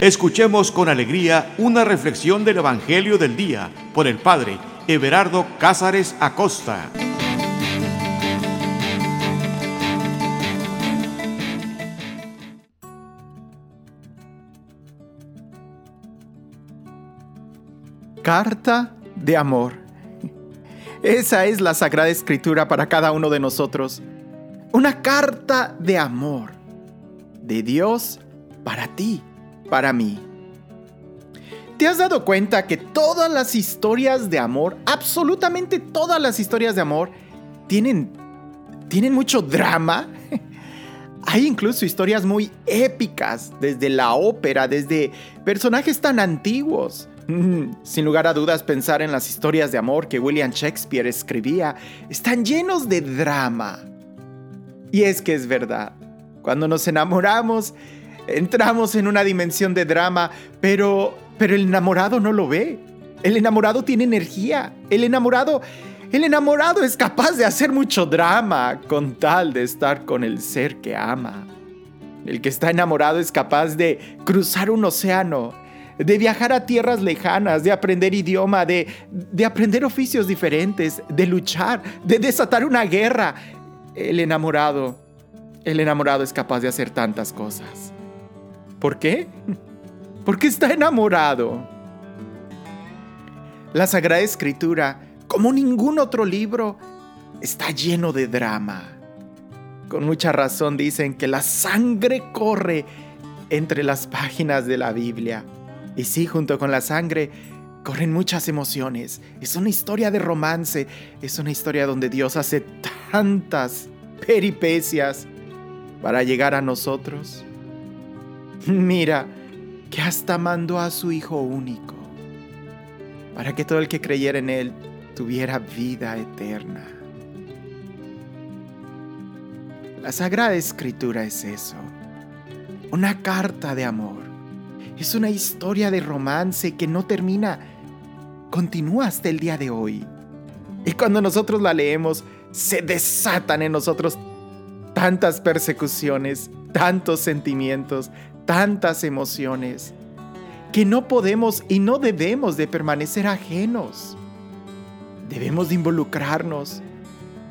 Escuchemos con alegría una reflexión del Evangelio del Día por el Padre Everardo Cázares Acosta. Carta de amor. Esa es la Sagrada Escritura para cada uno de nosotros. Una carta de amor de Dios para ti para mí. ¿Te has dado cuenta que todas las historias de amor, absolutamente todas las historias de amor, tienen, tienen mucho drama? Hay incluso historias muy épicas, desde la ópera, desde personajes tan antiguos. Mm, sin lugar a dudas, pensar en las historias de amor que William Shakespeare escribía están llenos de drama. Y es que es verdad, cuando nos enamoramos, entramos en una dimensión de drama, pero, pero el enamorado no lo ve. El enamorado tiene energía. El enamorado, el enamorado es capaz de hacer mucho drama con tal de estar con el ser que ama. El que está enamorado es capaz de cruzar un océano, de viajar a tierras lejanas, de aprender idioma, de, de aprender oficios diferentes, de luchar, de desatar una guerra. El enamorado, el enamorado es capaz de hacer tantas cosas. ¿Por qué? Porque está enamorado. La Sagrada Escritura, como ningún otro libro, está lleno de drama. Con mucha razón dicen que la sangre corre entre las páginas de la Biblia. Y sí, junto con la sangre, corren muchas emociones. Es una historia de romance, es una historia donde Dios hace tantas peripecias para llegar a nosotros. Mira, que hasta mandó a su Hijo único, para que todo el que creyera en Él tuviera vida eterna. La Sagrada Escritura es eso, una carta de amor. Es una historia de romance que no termina, continúa hasta el día de hoy. Y cuando nosotros la leemos, se desatan en nosotros tantas persecuciones, tantos sentimientos, tantas emociones que no podemos y no debemos de permanecer ajenos. Debemos de involucrarnos.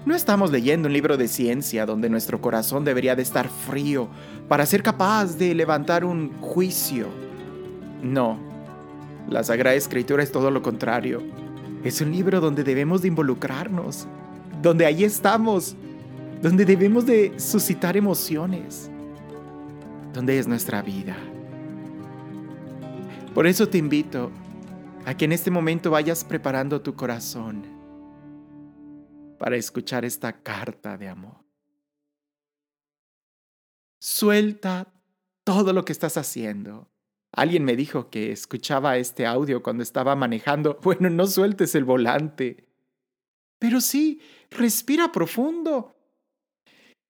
No estamos leyendo un libro de ciencia donde nuestro corazón debería de estar frío para ser capaz de levantar un juicio. No, la Sagrada Escritura es todo lo contrario. Es un libro donde debemos de involucrarnos, donde ahí estamos, donde debemos de suscitar emociones donde es nuestra vida. Por eso te invito a que en este momento vayas preparando tu corazón para escuchar esta carta de amor. Suelta todo lo que estás haciendo. Alguien me dijo que escuchaba este audio cuando estaba manejando. Bueno, no sueltes el volante. Pero sí, respira profundo.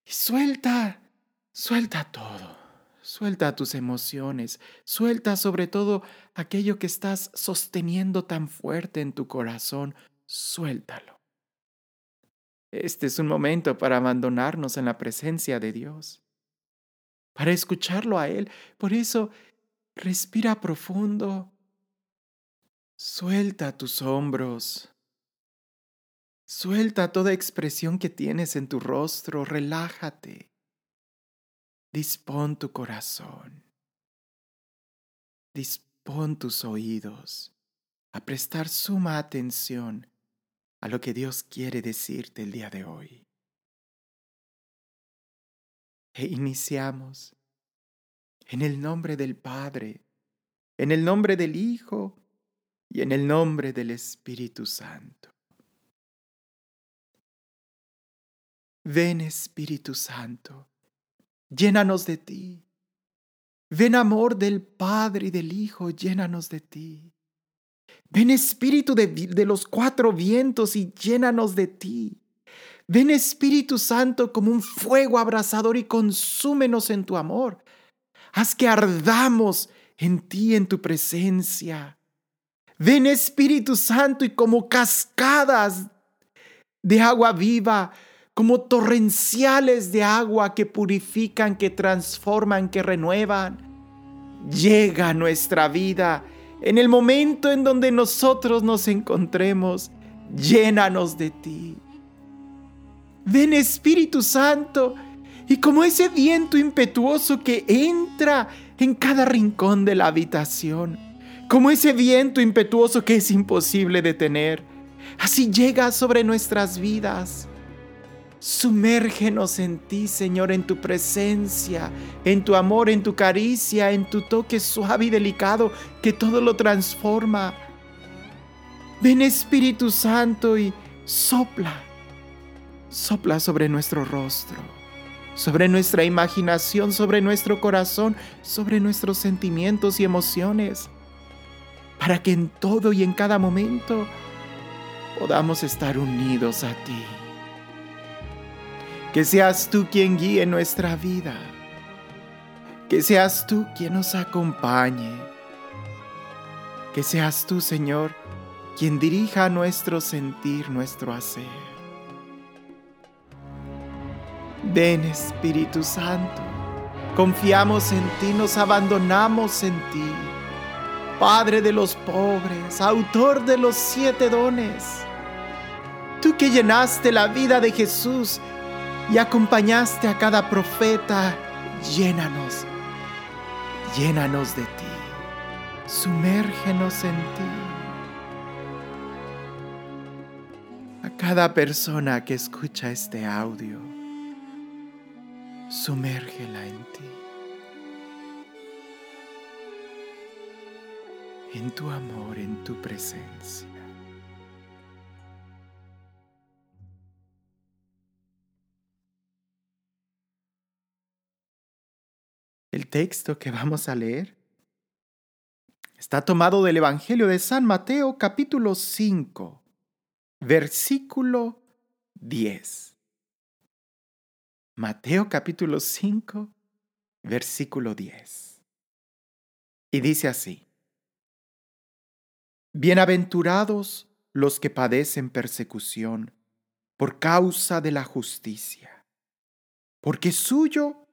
Y suelta, suelta todo. Suelta tus emociones, suelta sobre todo aquello que estás sosteniendo tan fuerte en tu corazón, suéltalo. Este es un momento para abandonarnos en la presencia de Dios, para escucharlo a Él. Por eso, respira profundo, suelta tus hombros, suelta toda expresión que tienes en tu rostro, relájate. Dispón tu corazón. Dispón tus oídos a prestar suma atención a lo que Dios quiere decirte el día de hoy. E iniciamos en el nombre del Padre, en el nombre del Hijo y en el nombre del Espíritu Santo. Ven Espíritu Santo llénanos de ti. Ven amor del Padre y del Hijo, llénanos de ti. Ven Espíritu de, los cuatro vientos y llénanos de ti. Ven Espíritu Santo como un fuego abrasador y consúmenos en tu amor. Haz que ardamos en ti, en tu presencia. Ven Espíritu Santo y como cascadas de agua viva, como torrenciales de agua que purifican, que transforman, que renuevan. llega nuestra vida en el momento en donde nosotros nos encontremos. Llénanos de ti. Ven Espíritu Santo y como ese viento impetuoso que entra en cada rincón de la habitación, como ese viento impetuoso que es imposible detener, así llega sobre nuestras vidas. Sumérgenos en ti, Señor, en tu presencia, en tu amor, en tu caricia, en tu toque suave y delicado que todo lo transforma. Ven Espíritu Santo y sopla, sopla sobre nuestro rostro, sobre nuestra imaginación, sobre nuestro corazón, sobre nuestros sentimientos y emociones, para que en todo y en cada momento podamos estar unidos a ti. Que seas tú quien guíe nuestra vida. Que seas tú quien nos acompañe. Que seas tú, Señor, quien dirija nuestro sentir, nuestro hacer. Ven Espíritu Santo, confiamos en ti, nos abandonamos en ti. Padre de los pobres, autor de los siete dones. Tú que llenaste la vida de Jesús y acompañaste a cada profeta, llénanos, llénanos de ti, sumérgenos en ti. A cada persona que escucha este audio, sumérgela en ti, en tu amor, en tu presencia. Texto que vamos a leer está tomado del Evangelio de San Mateo capítulo 5, versículo 10. Mateo capítulo 5, versículo 10. Y dice así, Bienaventurados los que padecen persecución por causa de la justicia, porque suyo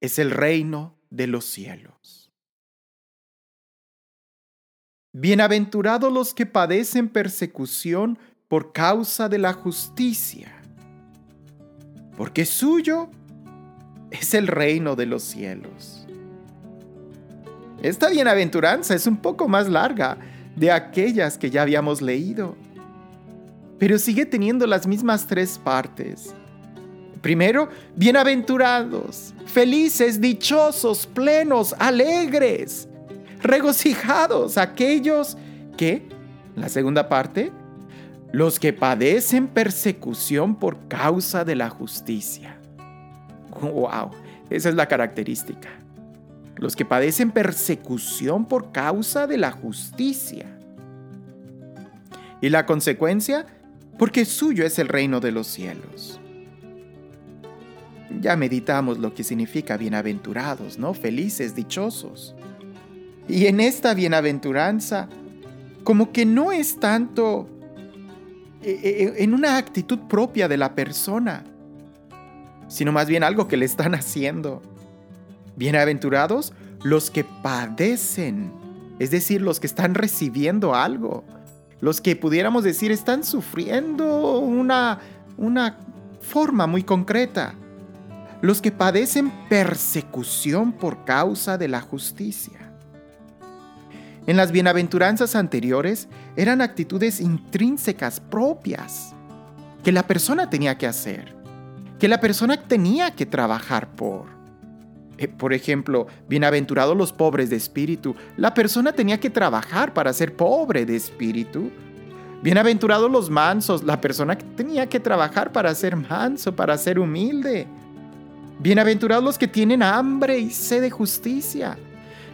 es el reino de los cielos. Bienaventurados los que padecen persecución por causa de la justicia, porque suyo es el reino de los cielos. Esta bienaventuranza es un poco más larga de aquellas que ya habíamos leído, pero sigue teniendo las mismas tres partes Primero, bienaventurados, felices, dichosos, plenos, alegres, regocijados aquellos que, la segunda parte, los que padecen persecución por causa de la justicia. ¡Wow! Esa es la característica. Los que padecen persecución por causa de la justicia. Y la consecuencia, porque suyo es el reino de los cielos. Ya meditamos lo que significa bienaventurados, ¿no? Felices, dichosos. Y en esta bienaventuranza, como que no es tanto eh, eh, en una actitud propia de la persona, sino más bien algo que le están haciendo. Bienaventurados los que padecen, es decir, los que están recibiendo algo, los que pudiéramos decir están sufriendo una, una forma muy concreta los que padecen persecución por causa de la justicia. En las bienaventuranzas anteriores eran actitudes intrínsecas propias que la persona tenía que hacer, que la persona tenía que trabajar por. Eh, por ejemplo, bienaventurados los pobres de espíritu, la persona tenía que trabajar para ser pobre de espíritu. Bienaventurados los mansos, la persona tenía que trabajar para ser manso, para ser humilde. Bienaventurados los que tienen hambre y sed de justicia.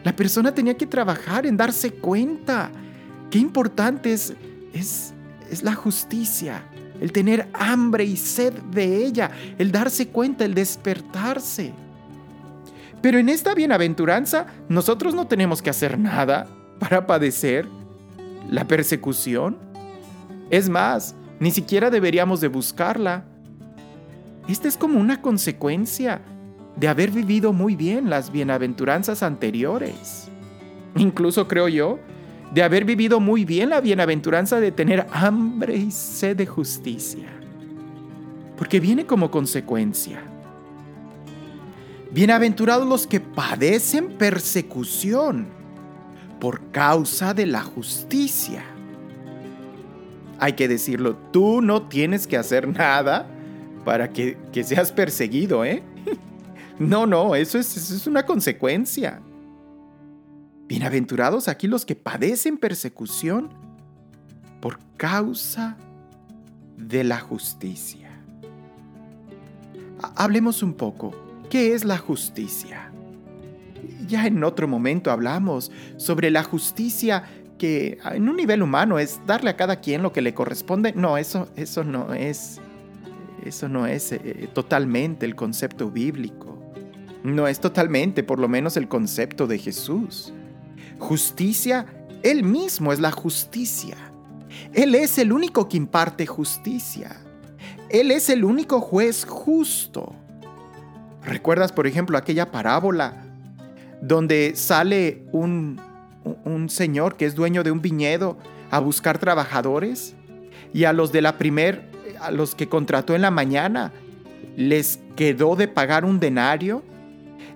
La persona tenía que trabajar en darse cuenta. Qué importante es, es, es la justicia, el tener hambre y sed de ella, el darse cuenta, el despertarse. Pero en esta bienaventuranza nosotros no tenemos que hacer nada para padecer la persecución. Es más, ni siquiera deberíamos de buscarla esta es como una consecuencia de haber vivido muy bien las bienaventuranzas anteriores. incluso creo yo, de haber vivido muy bien la bienaventuranza de tener hambre y sed de justicia. Porque viene como consecuencia. Bienaventurados los que padecen persecución por causa de la justicia. Hay que decirlo, tú no tienes que hacer nada para que, seas perseguido, ¿eh? No, no, eso es, eso es una consecuencia. Bienaventurados aquí los que padecen persecución por causa de la justicia. Hablemos un poco. ¿Qué es la justicia? Ya en otro momento hablamos sobre la justicia que en un nivel humano es darle a cada quien lo que le corresponde. No, eso, eso no es, eso no es eh, totalmente el concepto bíblico. No es totalmente, por lo menos, el concepto de Jesús. Justicia, Él mismo es la justicia. Él es el único que imparte justicia. Él es el único juez justo. ¿Recuerdas, por ejemplo, aquella parábola donde sale un, un señor que es dueño de un viñedo a buscar trabajadores? Y a los de la primer, los que contrató en la mañana, les quedó de pagar un denario.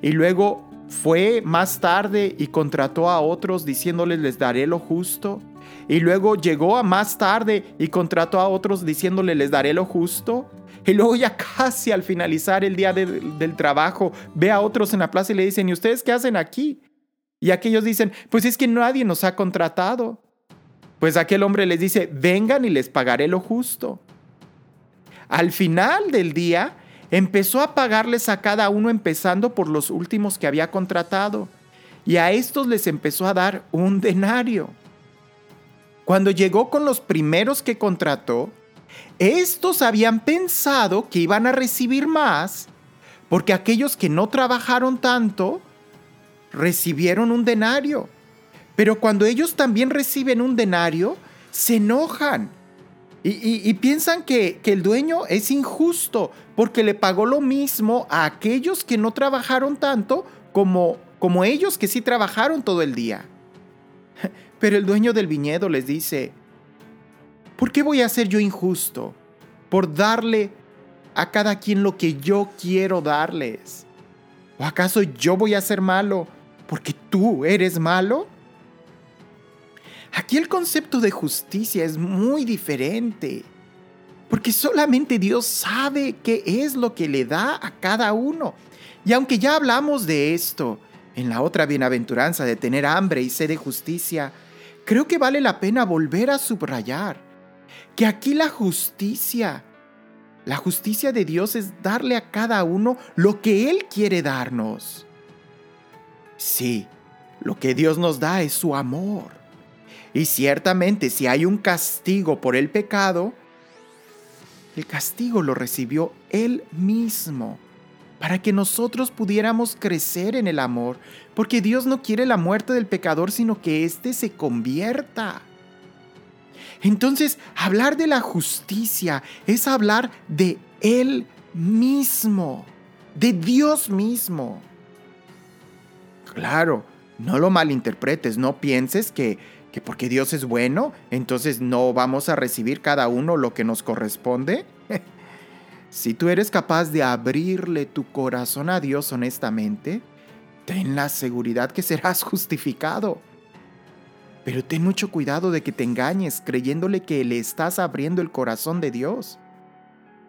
Y luego fue más tarde y contrató a otros diciéndoles les daré lo justo. Y luego llegó a más tarde y contrató a otros diciéndole les daré lo justo. Y luego ya casi al finalizar el día del trabajo ve a otros en la plaza y le dicen, ¿y ustedes qué hacen aquí? Y aquellos dicen, pues es que nadie nos ha contratado. Pues aquel hombre les dice, vengan y les pagaré lo justo. Al final del día, empezó a pagarles a cada uno empezando por los últimos que había contratado, y a estos les empezó a dar un denario. Cuando llegó con los primeros que contrató, estos habían pensado que iban a recibir más, porque aquellos que no trabajaron tanto recibieron un denario. Pero cuando ellos también reciben un denario, se enojan y, piensan que, que, el dueño es injusto porque le pagó lo mismo a aquellos que no trabajaron tanto como, como ellos que sí trabajaron todo el día. Pero el dueño del viñedo les dice, ¿por qué voy a ser yo injusto? Por darle a cada quien lo que yo quiero darles. ¿O acaso yo voy a ser malo porque tú eres malo? Aquí el concepto de justicia es muy diferente, porque solamente Dios sabe qué es lo que le da a cada uno. Y aunque ya hablamos de esto en la otra bienaventuranza de tener hambre y sed de justicia, creo que vale la pena volver a subrayar que aquí la justicia, la justicia de Dios es darle a cada uno lo que Él quiere darnos. Sí, lo que Dios nos da es su amor. Y ciertamente si hay un castigo por el pecado, el castigo lo recibió Él mismo para que nosotros pudiéramos crecer en el amor, porque Dios no quiere la muerte del pecador, sino que éste se convierta. Entonces, hablar de la justicia es hablar de Él mismo, de Dios mismo. Claro, no lo malinterpretes, no pienses que que porque Dios es bueno, entonces no vamos a recibir cada uno lo que nos corresponde. si tú eres capaz de abrirle tu corazón a Dios honestamente, ten la seguridad que serás justificado. Pero ten mucho cuidado de que te engañes creyéndole que le estás abriendo el corazón de Dios.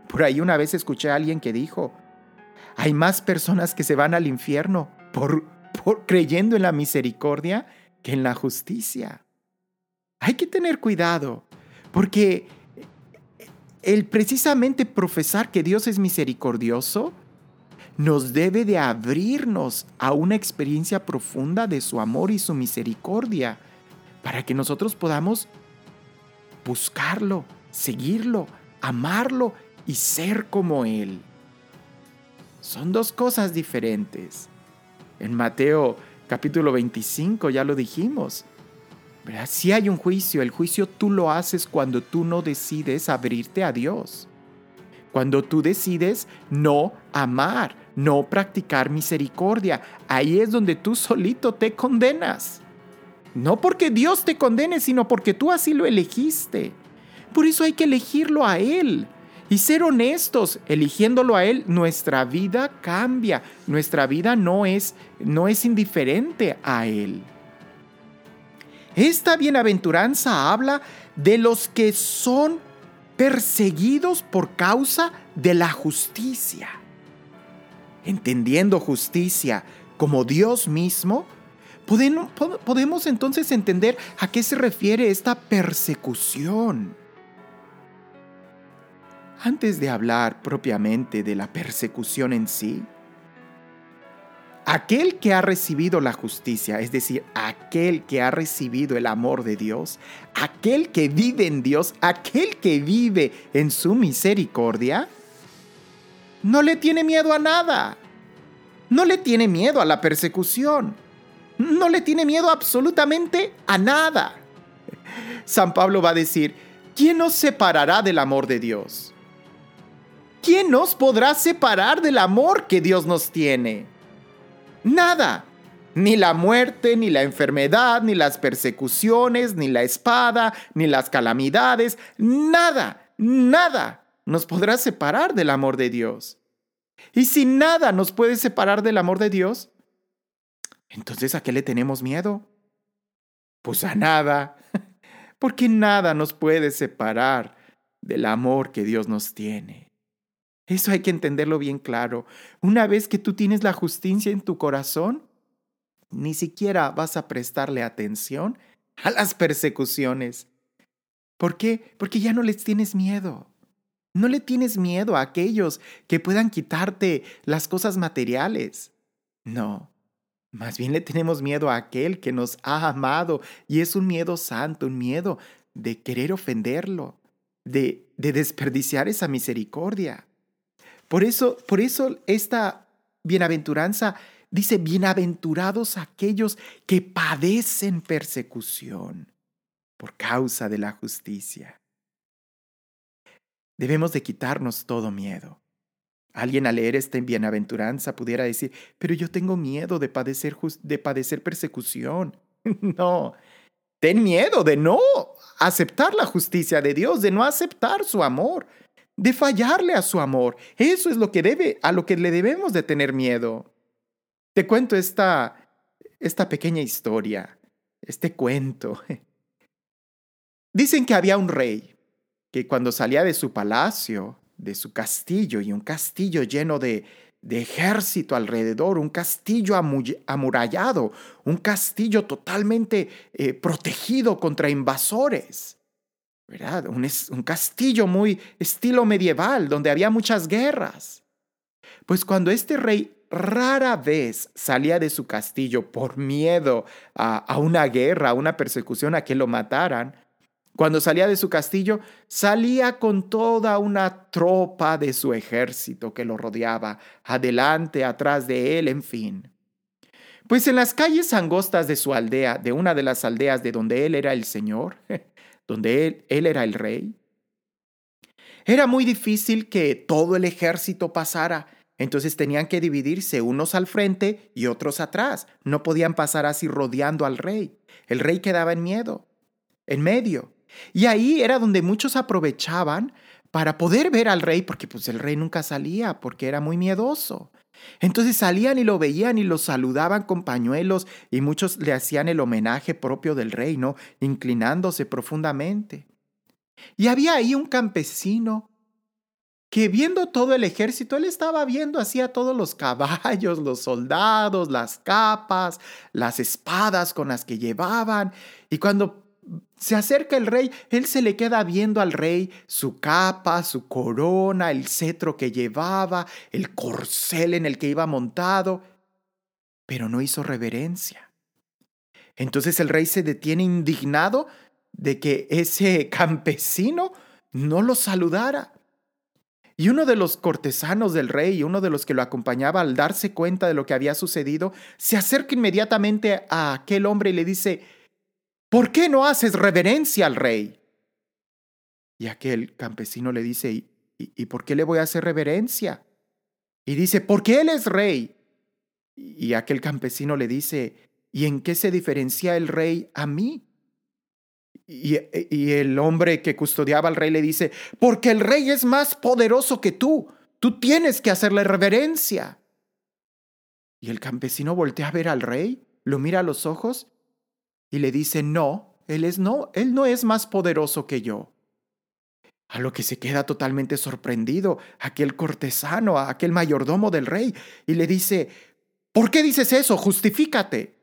Por ahí una vez escuché a alguien que dijo, hay más personas que se van al infierno por, por creyendo en la misericordia que en la justicia hay que tener cuidado, porque el precisamente profesar que Dios es misericordioso nos debe de abrirnos a una experiencia profunda de su amor y su misericordia, para que nosotros podamos buscarlo, seguirlo, amarlo y ser como Él. Son dos cosas diferentes. En Mateo capítulo 25 ya lo dijimos, si hay un juicio, el juicio tú lo haces cuando tú no decides abrirte a Dios. Cuando tú decides no amar, no practicar misericordia, ahí es donde tú solito te condenas. No porque Dios te condene, sino porque tú así lo elegiste. Por eso hay que elegirlo a Él. Y ser honestos, eligiéndolo a Él, nuestra vida cambia. Nuestra vida no es, no es indiferente a Él. Esta bienaventuranza habla de los que son perseguidos por causa de la justicia. Entendiendo justicia como Dios mismo, podemos entonces entender a qué se refiere esta persecución. Antes de hablar propiamente de la persecución en sí, aquel que ha recibido la justicia, es decir, aquel que ha recibido el amor de Dios, aquel que vive en Dios, aquel que vive en su misericordia, no le tiene miedo a nada. No le tiene miedo a la persecución. No le tiene miedo absolutamente a nada. San Pablo va a decir, ¿quién nos separará del amor de Dios? ¿quién nos podrá separar del amor que Dios nos tiene? Nada. Ni la muerte, ni la enfermedad, ni las persecuciones, ni la espada, ni las calamidades, nada, nada nos podrá separar del amor de Dios. Y si nada nos puede separar del amor de Dios, entonces ¿a qué le tenemos miedo? Pues a nada, porque nada nos puede separar del amor que Dios nos tiene. Eso hay que entenderlo bien claro. Una vez que tú tienes la justicia en tu corazón, ni siquiera vas a prestarle atención a las persecuciones. ¿Por qué? Porque ya no les tienes miedo. No le tienes miedo a aquellos que puedan quitarte las cosas materiales. No, más bien le tenemos miedo a aquel que nos ha amado y es un miedo santo, un miedo de querer ofenderlo, de, de desperdiciar esa misericordia. Por eso, por eso esta bienaventuranza dice, bienaventurados aquellos que padecen persecución por causa de la justicia. Debemos de quitarnos todo miedo. Alguien al leer esta bienaventuranza pudiera decir, pero yo tengo miedo de padecer, de padecer persecución. no, ten miedo de no aceptar la justicia de Dios, de no aceptar su amor, de fallarle a su amor. Eso es lo que debe, a lo que le debemos de tener miedo. Te cuento esta, esta pequeña historia, este cuento. Dicen que había un rey que cuando salía de su palacio, de su castillo, y un castillo lleno de, de ejército alrededor, un castillo amurallado, un castillo totalmente eh, protegido contra invasores. ¿Verdad? Un, castillo muy estilo medieval, donde había muchas guerras. Pues cuando este rey rara vez salía de su castillo por miedo a, a, una guerra, a una persecución, a que lo mataran, cuando salía de su castillo, salía con toda una tropa de su ejército que lo rodeaba, adelante, atrás de él, en fin. Pues en las calles angostas de su aldea, de una de las aldeas de donde él era el señor, donde él, él era el rey. Era muy difícil que todo el ejército pasara, entonces tenían que dividirse unos al frente y otros atrás. No podían pasar así rodeando al rey. El rey quedaba en miedo, en medio. Y ahí era donde muchos aprovechaban para poder ver al rey, porque pues el rey nunca salía, porque era muy miedoso. Entonces salían y lo veían y lo saludaban con pañuelos y muchos le hacían el homenaje propio del rey, ¿no? Inclinándose profundamente. Y había ahí un campesino que viendo todo el ejército, él estaba viendo así a todos los caballos, los soldados, las capas, las espadas con las que llevaban. Y cuando se acerca el rey, él se le queda viendo al rey su capa, su corona, el cetro que llevaba, el corcel en el que iba montado, pero no hizo reverencia. Entonces el rey se detiene indignado de que ese campesino no lo saludara. Y uno de los cortesanos del rey, uno de los que lo acompañaba al darse cuenta de lo que había sucedido, se acerca inmediatamente a aquel hombre y le dice, ¿por qué no haces reverencia al rey? Y aquel campesino le dice, ¿y, por qué le voy a hacer reverencia? Y dice, porque él es rey. Y aquel campesino le dice, ¿y en qué se diferencia el rey a mí? Y, y, el hombre que custodiaba al rey le dice, porque el rey es más poderoso que tú, tú tienes que hacerle reverencia. Y el campesino voltea a ver al rey, lo mira a los ojos y le dice, no, él es no, él no es más poderoso que yo. A lo que se queda totalmente sorprendido aquel cortesano, aquel mayordomo del rey, y le dice, ¿por qué dices eso? Justifícate.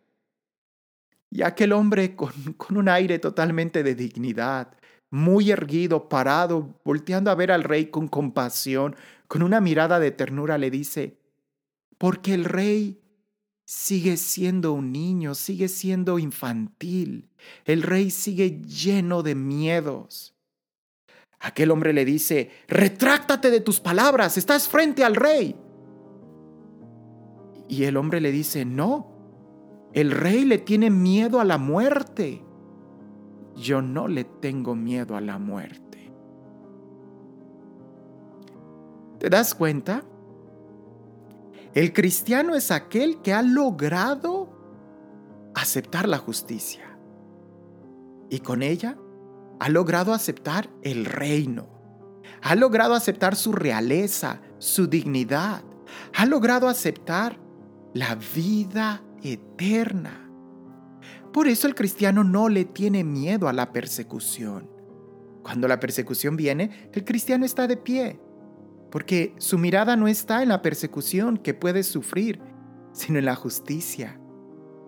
Y aquel hombre con, con un aire totalmente de dignidad, muy erguido, parado, volteando a ver al rey con compasión, con una mirada de ternura, le dice, porque el rey sigue siendo un niño, sigue siendo infantil, el rey sigue lleno de miedos. Aquel hombre le dice, retráctate de tus palabras, estás frente al rey. Y el hombre le dice, no, el rey le tiene miedo a la muerte. Yo no le tengo miedo a la muerte. ¿Te das cuenta? El cristiano es aquel que ha logrado aceptar la justicia y con ella ha logrado aceptar el reino, ha logrado aceptar su realeza, su dignidad, ha logrado aceptar la vida eterna. Por eso el cristiano no le tiene miedo a la persecución. Cuando la persecución viene, el cristiano está de pie, porque su mirada no está en la persecución que puede sufrir, sino en la justicia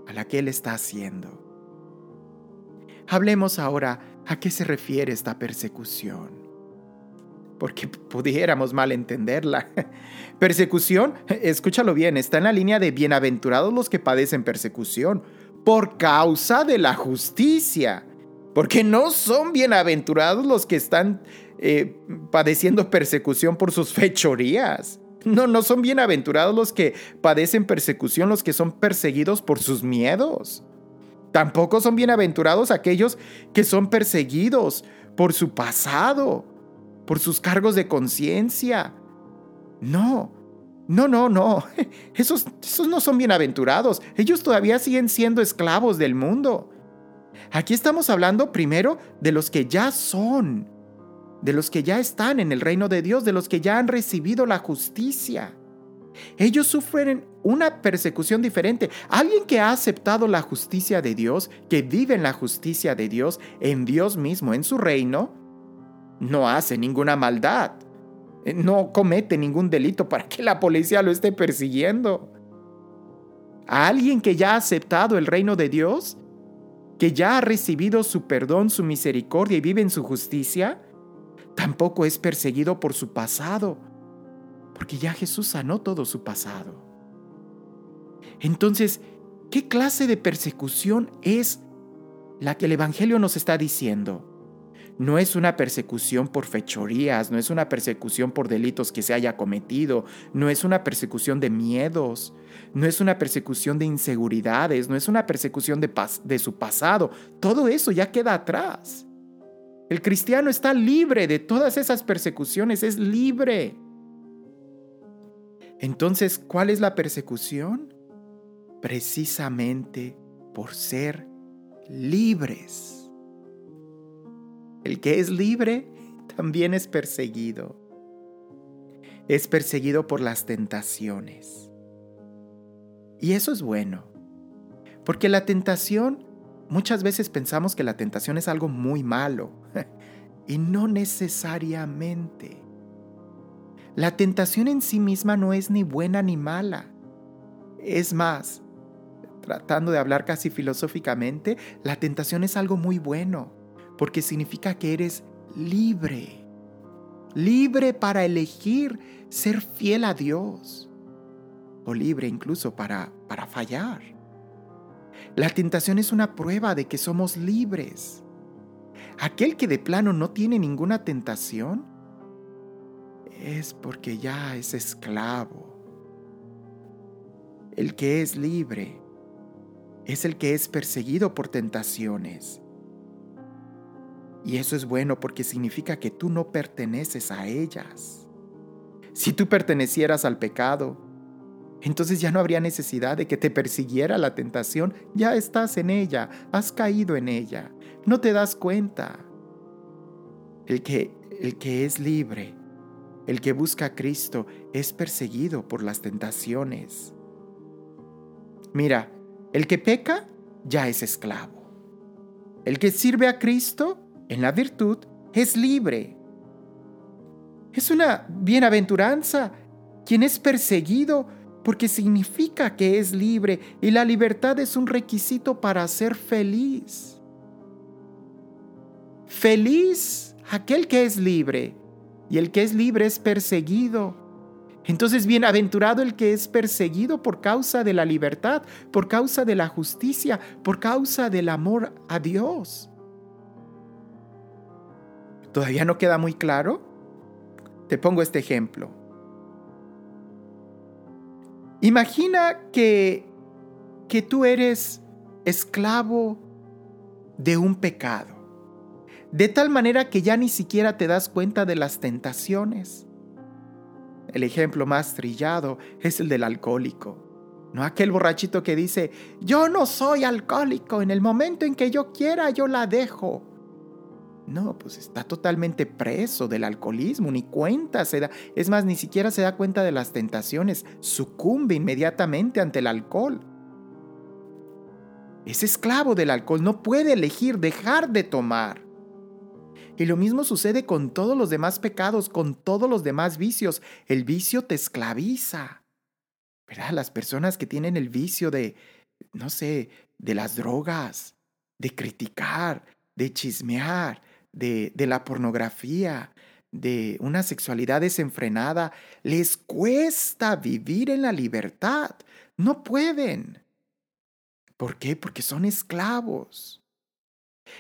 a la que Él está haciendo. Hablemos ahora a qué se refiere esta persecución, porque pudiéramos mal entenderla. Persecución, escúchalo bien, está en la línea de bienaventurados los que padecen persecución por causa de la justicia, porque no son bienaventurados los que están eh, padeciendo persecución por sus fechorías. No, no son bienaventurados los que padecen persecución, los que son perseguidos por sus miedos. Tampoco son bienaventurados aquellos que son perseguidos por su pasado, por sus cargos de conciencia. No, no, no, no. Esos, esos no son bienaventurados. Ellos todavía siguen siendo esclavos del mundo. Aquí estamos hablando primero de los que ya son de los que ya están en el reino de Dios, de los que ya han recibido la justicia. Ellos sufren una persecución diferente. Alguien que ha aceptado la justicia de Dios, que vive en la justicia de Dios, en Dios mismo, en su reino, no hace ninguna maldad, no comete ningún delito para que la policía lo esté persiguiendo. A alguien que ya ha aceptado el reino de Dios, que ya ha recibido su perdón, su misericordia y vive en su justicia, Tampoco es perseguido por su pasado, porque ya Jesús sanó todo su pasado. Entonces, ¿qué clase de persecución es la que el Evangelio nos está diciendo? No es una persecución por fechorías, no es una persecución por delitos que se haya cometido, no es una persecución de miedos, no es una persecución de inseguridades, no es una persecución de, de su pasado. Todo eso ya queda atrás. El cristiano está libre de todas esas persecuciones, es libre. Entonces, ¿cuál es la persecución? Precisamente por ser libres. El que es libre también es perseguido. Es perseguido por las tentaciones. Y eso es bueno, porque la tentación Muchas veces pensamos que la tentación es algo muy malo y no necesariamente. La tentación en sí misma no es ni buena ni mala. Es más, tratando de hablar casi filosóficamente, la tentación es algo muy bueno porque significa que eres libre. Libre para elegir ser fiel a Dios o libre incluso para, para fallar. La tentación es una prueba de que somos libres. Aquel que de plano no tiene ninguna tentación es porque ya es esclavo. El que es libre es el que es perseguido por tentaciones. Y eso es bueno porque significa que tú no perteneces a ellas. Si tú pertenecieras al pecado, entonces ya no habría necesidad de que te persiguiera la tentación, ya estás en ella, has caído en ella, no te das cuenta. El que, el que es libre, el que busca a Cristo, es perseguido por las tentaciones. Mira, el que peca ya es esclavo. El que sirve a Cristo en la virtud es libre. Es una bienaventuranza quien es perseguido porque significa que es libre y la libertad es un requisito para ser feliz. Feliz aquel que es libre y el que es libre es perseguido. Entonces bienaventurado el que es perseguido por causa de la libertad, por causa de la justicia, por causa del amor a Dios. ¿Todavía no queda muy claro? Te pongo este ejemplo. Imagina que, que tú eres esclavo de un pecado, de tal manera que ya ni siquiera te das cuenta de las tentaciones. El ejemplo más trillado es el del alcohólico. No aquel borrachito que dice, yo no soy alcohólico, en el momento en que yo quiera yo la dejo. No, pues está totalmente preso del alcoholismo, ni cuenta se da. Es más, ni siquiera se da cuenta de las tentaciones, sucumbe inmediatamente ante el alcohol. Es esclavo del alcohol, no puede elegir dejar de tomar. Y lo mismo sucede con todos los demás pecados, con todos los demás vicios. El vicio te esclaviza. ¿Verdad? Las personas que tienen el vicio de, no sé, de las drogas, de criticar, de chismear, de, la pornografía, de una sexualidad desenfrenada, les cuesta vivir en la libertad. No pueden. ¿Por qué? Porque son esclavos.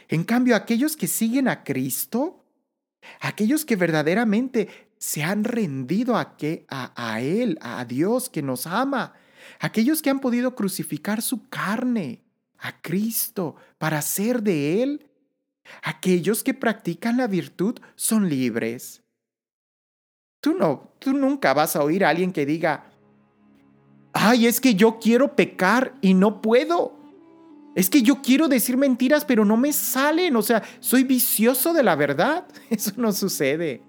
En cambio, aquellos que siguen a Cristo, aquellos que verdaderamente se han rendido a, a, a Él, a Dios que nos ama, aquellos que han podido crucificar su carne a Cristo para ser de Él, Aquellos que practican la virtud son libres. Tú no, tú nunca vas a oír a alguien que diga, ay, es que yo quiero pecar y no puedo. Es que yo quiero decir mentiras, pero no me salen. O sea, soy vicioso de la verdad. Eso no sucede.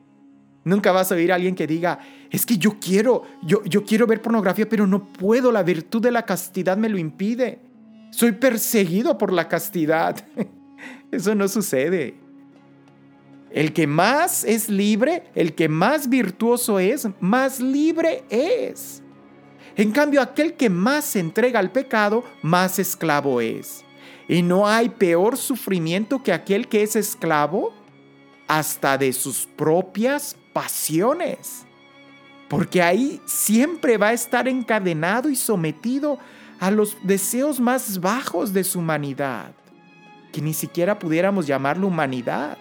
Nunca vas a oír a alguien que diga, es que yo quiero, yo, yo quiero ver pornografía, pero no puedo. La virtud de la castidad me lo impide. Soy perseguido por la castidad. Eso no sucede. El que más es libre, el que más virtuoso es, más libre es. En cambio, aquel que más se entrega al pecado, más esclavo es. Y no hay peor sufrimiento que aquel que es esclavo hasta de sus propias pasiones. Porque ahí siempre va a estar encadenado y sometido a los deseos más bajos de su humanidad que ni siquiera pudiéramos llamarlo humanidad.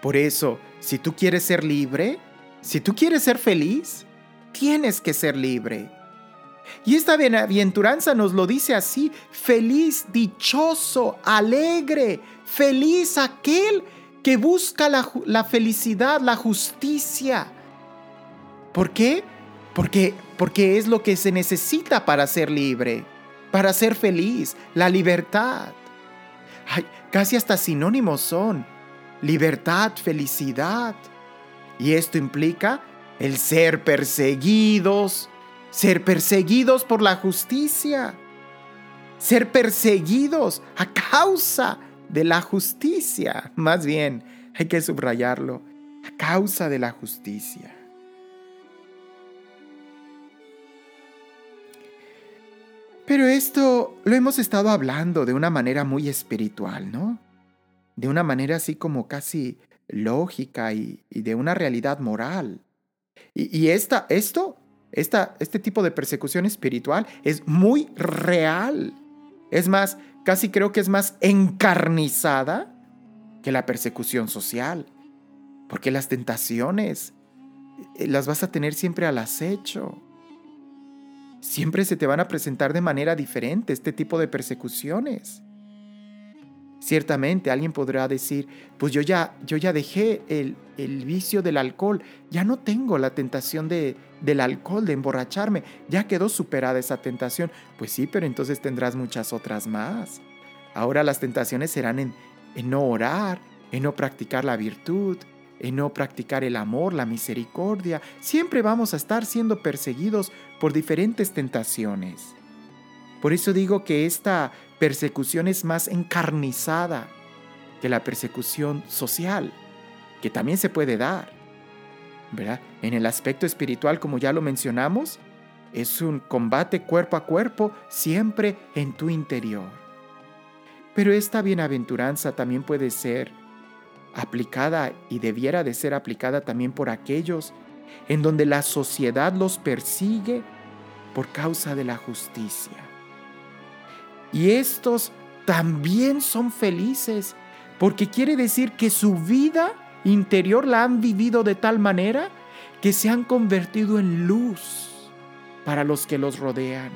Por eso, si tú quieres ser libre, si tú quieres ser feliz, tienes que ser libre. Y esta bienaventuranza nos lo dice así, feliz, dichoso, alegre, feliz aquel que busca la, felicidad, la justicia. ¿Por qué? Porque, porque es lo que se necesita para ser libre para ser feliz, la libertad. casi hasta sinónimos son. Libertad, felicidad. Y esto implica el ser perseguidos, ser perseguidos por la justicia, ser perseguidos a causa de la justicia. Más bien, hay que subrayarlo, a causa de la justicia. Pero esto lo hemos estado hablando de una manera muy espiritual, ¿no? De una manera así como casi lógica y, de una realidad moral. Y, esta, esto, esta, este tipo de persecución espiritual es muy real. Es más, casi creo que es más encarnizada que la persecución social. Porque las tentaciones eh, las vas a tener siempre al acecho siempre se te van a presentar de manera diferente este tipo de persecuciones. Ciertamente alguien podrá decir, pues yo ya, yo ya dejé el, el vicio del alcohol, ya no tengo la tentación de, del alcohol, de emborracharme. Ya quedó superada esa tentación. Pues sí, pero entonces tendrás muchas otras más. Ahora las tentaciones serán en, en no orar, en no practicar la virtud, en no practicar el amor, la misericordia. Siempre vamos a estar siendo perseguidos por diferentes tentaciones. Por eso digo que esta persecución es más encarnizada que la persecución social, que también se puede dar. ¿verdad? En el aspecto espiritual, como ya lo mencionamos, es un combate cuerpo a cuerpo, siempre en tu interior. Pero esta bienaventuranza también puede ser aplicada y debiera de ser aplicada también por aquellos en donde la sociedad los persigue por causa de la justicia. Y estos también son felices porque quiere decir que su vida interior la han vivido de tal manera que se han convertido en luz para los que los rodean.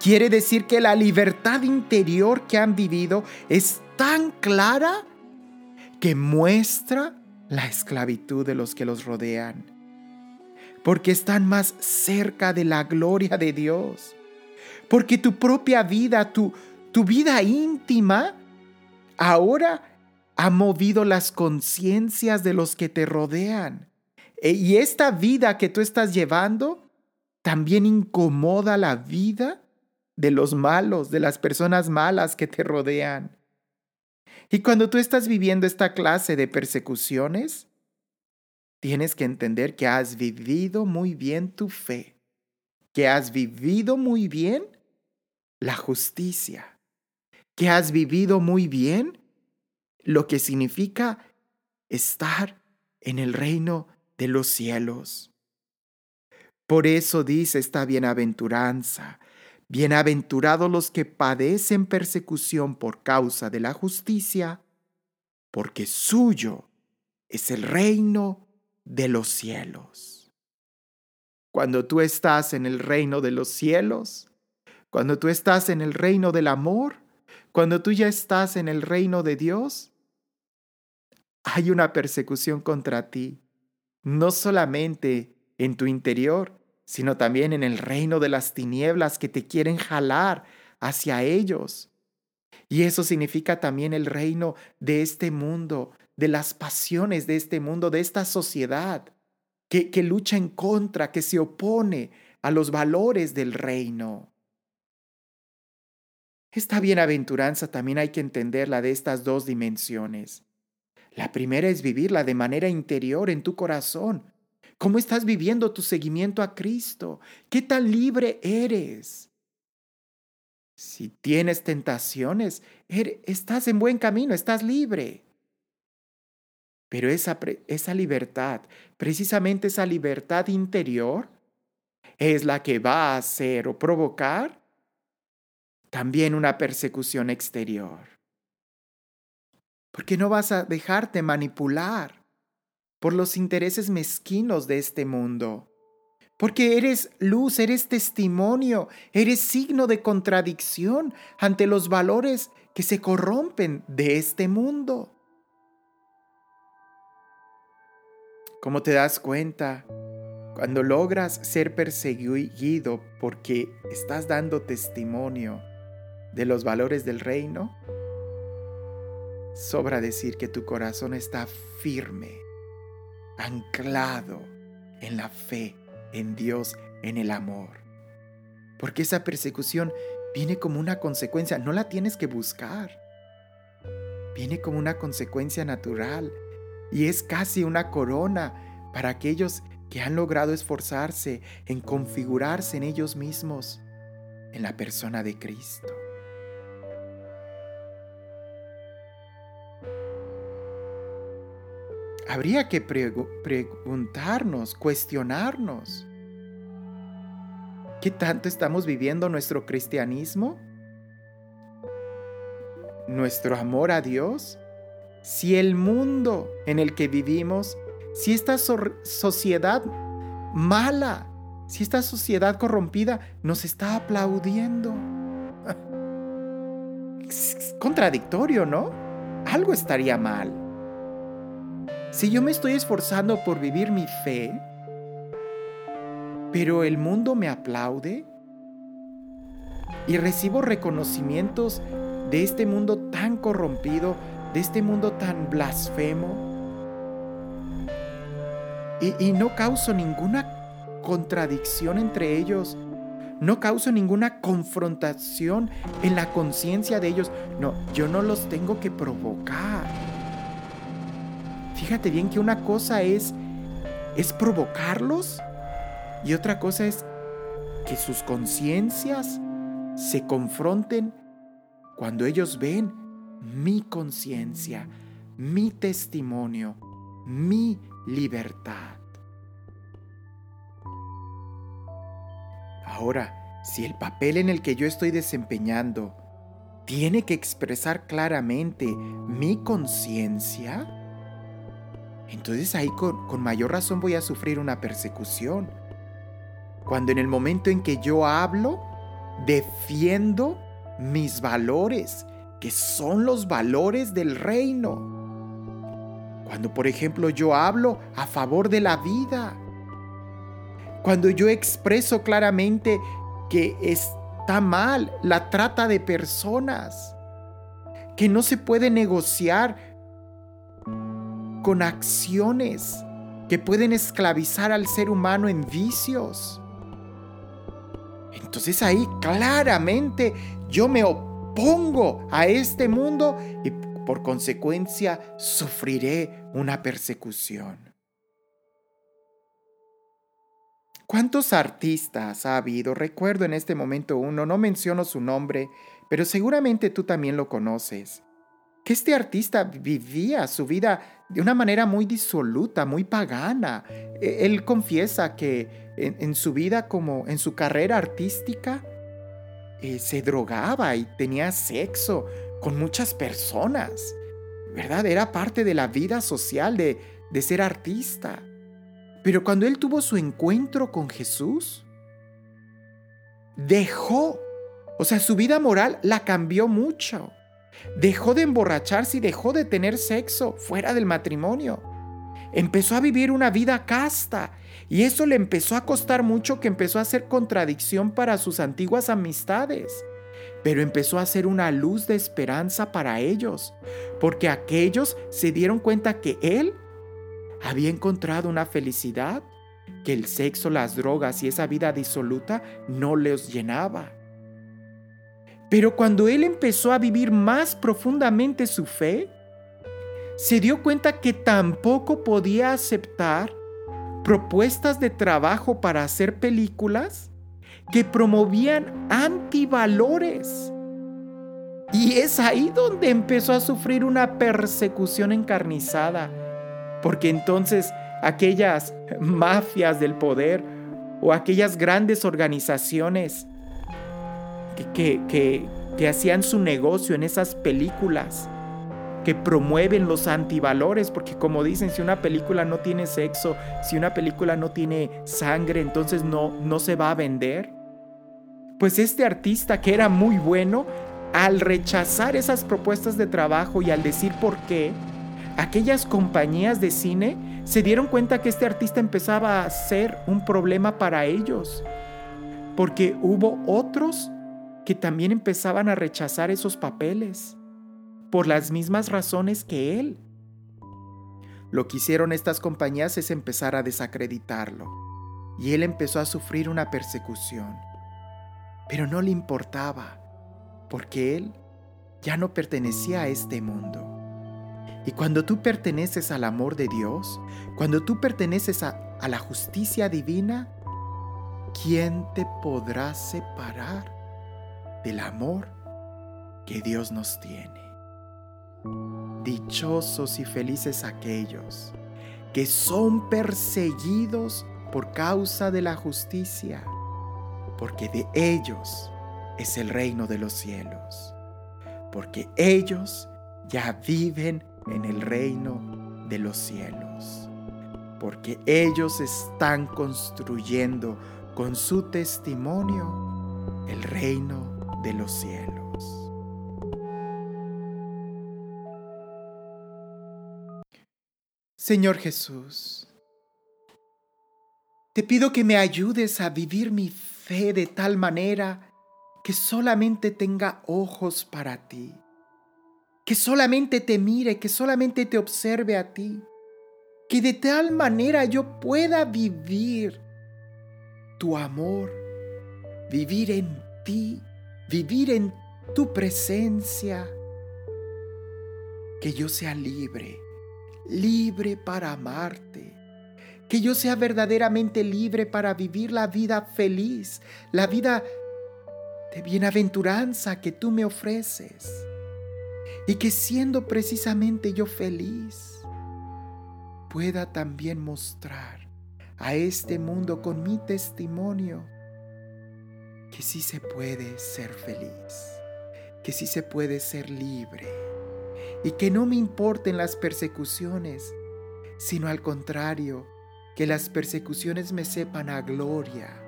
Quiere decir que la libertad interior que han vivido es tan clara que muestra la esclavitud de los que los rodean, porque están más cerca de la gloria de Dios, porque tu propia vida, tu, tu vida íntima, ahora ha movido las conciencias de los que te rodean. E, y esta vida que tú estás llevando también incomoda la vida de los malos, de las personas malas que te rodean. Y cuando tú estás viviendo esta clase de persecuciones, tienes que entender que has vivido muy bien tu fe, que has vivido muy bien la justicia, que has vivido muy bien lo que significa estar en el reino de los cielos. Por eso dice esta bienaventuranza, bienaventurados los que padecen persecución por causa de la justicia, porque suyo es el reino de los cielos. Cuando tú estás en el reino de los cielos, cuando tú estás en el reino del amor, cuando tú ya estás en el reino de Dios, hay una persecución contra ti, no solamente en tu interior, sino también en el reino de las tinieblas que te quieren jalar hacia ellos. Y eso significa también el reino de este mundo, de las pasiones de este mundo, de esta sociedad, que, que lucha en contra, que se opone a los valores del reino. Esta bienaventuranza también hay que entenderla de estas dos dimensiones. La primera es vivirla de manera interior en tu corazón. ¿Cómo estás viviendo tu seguimiento a Cristo? ¿Qué tan libre eres? Si tienes tentaciones, er, estás en buen camino, estás libre. Pero esa, esa libertad, precisamente esa libertad interior, es la que va a hacer o provocar también una persecución exterior. Porque no vas a dejarte manipular por los intereses mezquinos de este mundo. Porque eres luz, eres testimonio, eres signo de contradicción ante los valores que se corrompen de este mundo. ¿Cómo te das cuenta? Cuando logras ser perseguido porque estás dando testimonio de los valores del reino, Sobra decir que tu corazón está firme, anclado en la fe, en Dios, en el amor. Porque esa persecución viene como una consecuencia, no la tienes que buscar. Viene como una consecuencia natural y es casi una corona para aquellos que han logrado esforzarse en configurarse en ellos mismos, en la persona de Cristo. Habría que preguntarnos, cuestionarnos. ¿Qué tanto estamos viviendo nuestro cristianismo? ¿Nuestro amor a Dios? Si el mundo en el que vivimos, si esta sociedad mala, si esta sociedad corrompida nos está aplaudiendo. Es contradictorio, ¿no? Algo estaría mal. Si yo me estoy esforzando por vivir mi fe, pero el mundo me aplaude y recibo reconocimientos de este mundo tan corrompido, de este mundo tan blasfemo. Y, no causo ninguna contradicción entre ellos. No causo ninguna confrontación en la conciencia de ellos. No, yo no los tengo que provocar. Fíjate bien que una cosa es es provocarlos y otra cosa es que sus conciencias se confronten cuando ellos ven mi conciencia, mi testimonio, mi libertad. Ahora, si el papel en el que yo estoy desempeñando tiene que expresar claramente mi conciencia, entonces ahí con, con, mayor razón voy a sufrir una persecución. Cuando en el momento en que yo hablo, defiendo mis valores, que son los valores del reino. Cuando, por ejemplo, yo hablo a favor de la vida. Cuando yo expreso claramente que está mal la trata de personas. Que no se puede negociar con acciones que pueden esclavizar al ser humano en vicios. Entonces ahí claramente yo me opongo a este mundo y por consecuencia sufriré una persecución. ¿Cuántos artistas ha habido? Recuerdo en este momento uno, no menciono su nombre, pero seguramente tú también lo conoces. Que este artista vivía su vida de una manera muy disoluta, muy pagana. E, él confiesa que en, su vida como en su carrera artística, eh, se drogaba y tenía sexo con muchas personas, ¿verdad? Era parte de la vida social de, de ser artista. Pero cuando él tuvo su encuentro con Jesús, dejó, o sea, su vida moral la cambió mucho. Dejó de emborracharse y dejó de tener sexo fuera del matrimonio. Empezó a vivir una vida casta y eso le empezó a costar mucho que empezó a hacer contradicción para sus antiguas amistades. Pero empezó a ser una luz de esperanza para ellos, porque aquellos se dieron cuenta que él había encontrado una felicidad que el sexo, las drogas y esa vida disoluta no les llenaba. Pero cuando él empezó a vivir más profundamente su fe, se dio cuenta que tampoco podía aceptar propuestas de trabajo para hacer películas que promovían antivalores. Y es ahí donde empezó a sufrir una persecución encarnizada, porque entonces aquellas mafias del poder o aquellas grandes organizaciones que, hacían su negocio en esas películas, que promueven los antivalores, porque como dicen, si una película no tiene sexo, si una película no tiene sangre, entonces no, no se va a vender. Pues este artista que era muy bueno, al rechazar esas propuestas de trabajo y al decir por qué, aquellas compañías de cine se dieron cuenta que este artista empezaba a ser un problema para ellos, porque hubo otros que también empezaban a rechazar esos papeles por las mismas razones que él. Lo que hicieron estas compañías es empezar a desacreditarlo, y él empezó a sufrir una persecución. Pero no le importaba, porque él ya no pertenecía a este mundo. Y cuando tú perteneces al amor de Dios, cuando tú perteneces a, a la justicia divina, ¿quién te podrá separar del amor que Dios nos tiene? Dichosos y felices aquellos que son perseguidos por causa de la justicia, porque de ellos es el reino de los cielos, porque ellos ya viven en el reino de los cielos, porque ellos están construyendo con su testimonio el reino de los cielos. Señor Jesús, Te pido que me ayudes a vivir mi fe de tal manera que solamente tenga ojos para ti, que solamente te mire, que solamente te observe a ti, que de tal manera yo pueda vivir tu amor, vivir en ti, vivir en tu presencia, que yo sea libre, libre para amarte, que yo sea verdaderamente libre para vivir la vida feliz, la vida de bienaventuranza que tú me ofreces, y que siendo precisamente yo feliz, pueda también mostrar a este mundo con mi testimonio que sí se puede ser feliz, que sí se puede ser libre y que no me importen las persecuciones, sino al contrario, que las persecuciones me sepan a gloria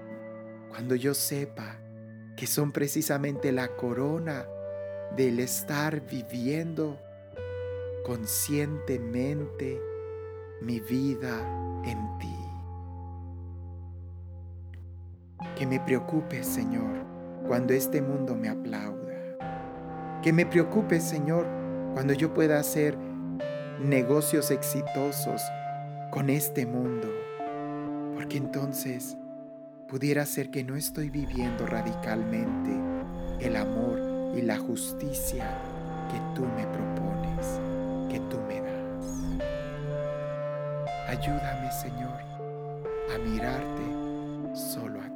cuando yo sepa que son precisamente la corona del estar viviendo conscientemente mi vida en ti. Que me preocupe, Señor, cuando este mundo me aplauda. Que me preocupe, Señor, cuando yo pueda hacer negocios exitosos con este mundo. Porque entonces pudiera ser que no estoy viviendo radicalmente el amor y la justicia que tú me propones, que tú me das. Ayúdame, Señor, a mirarte solo a ti.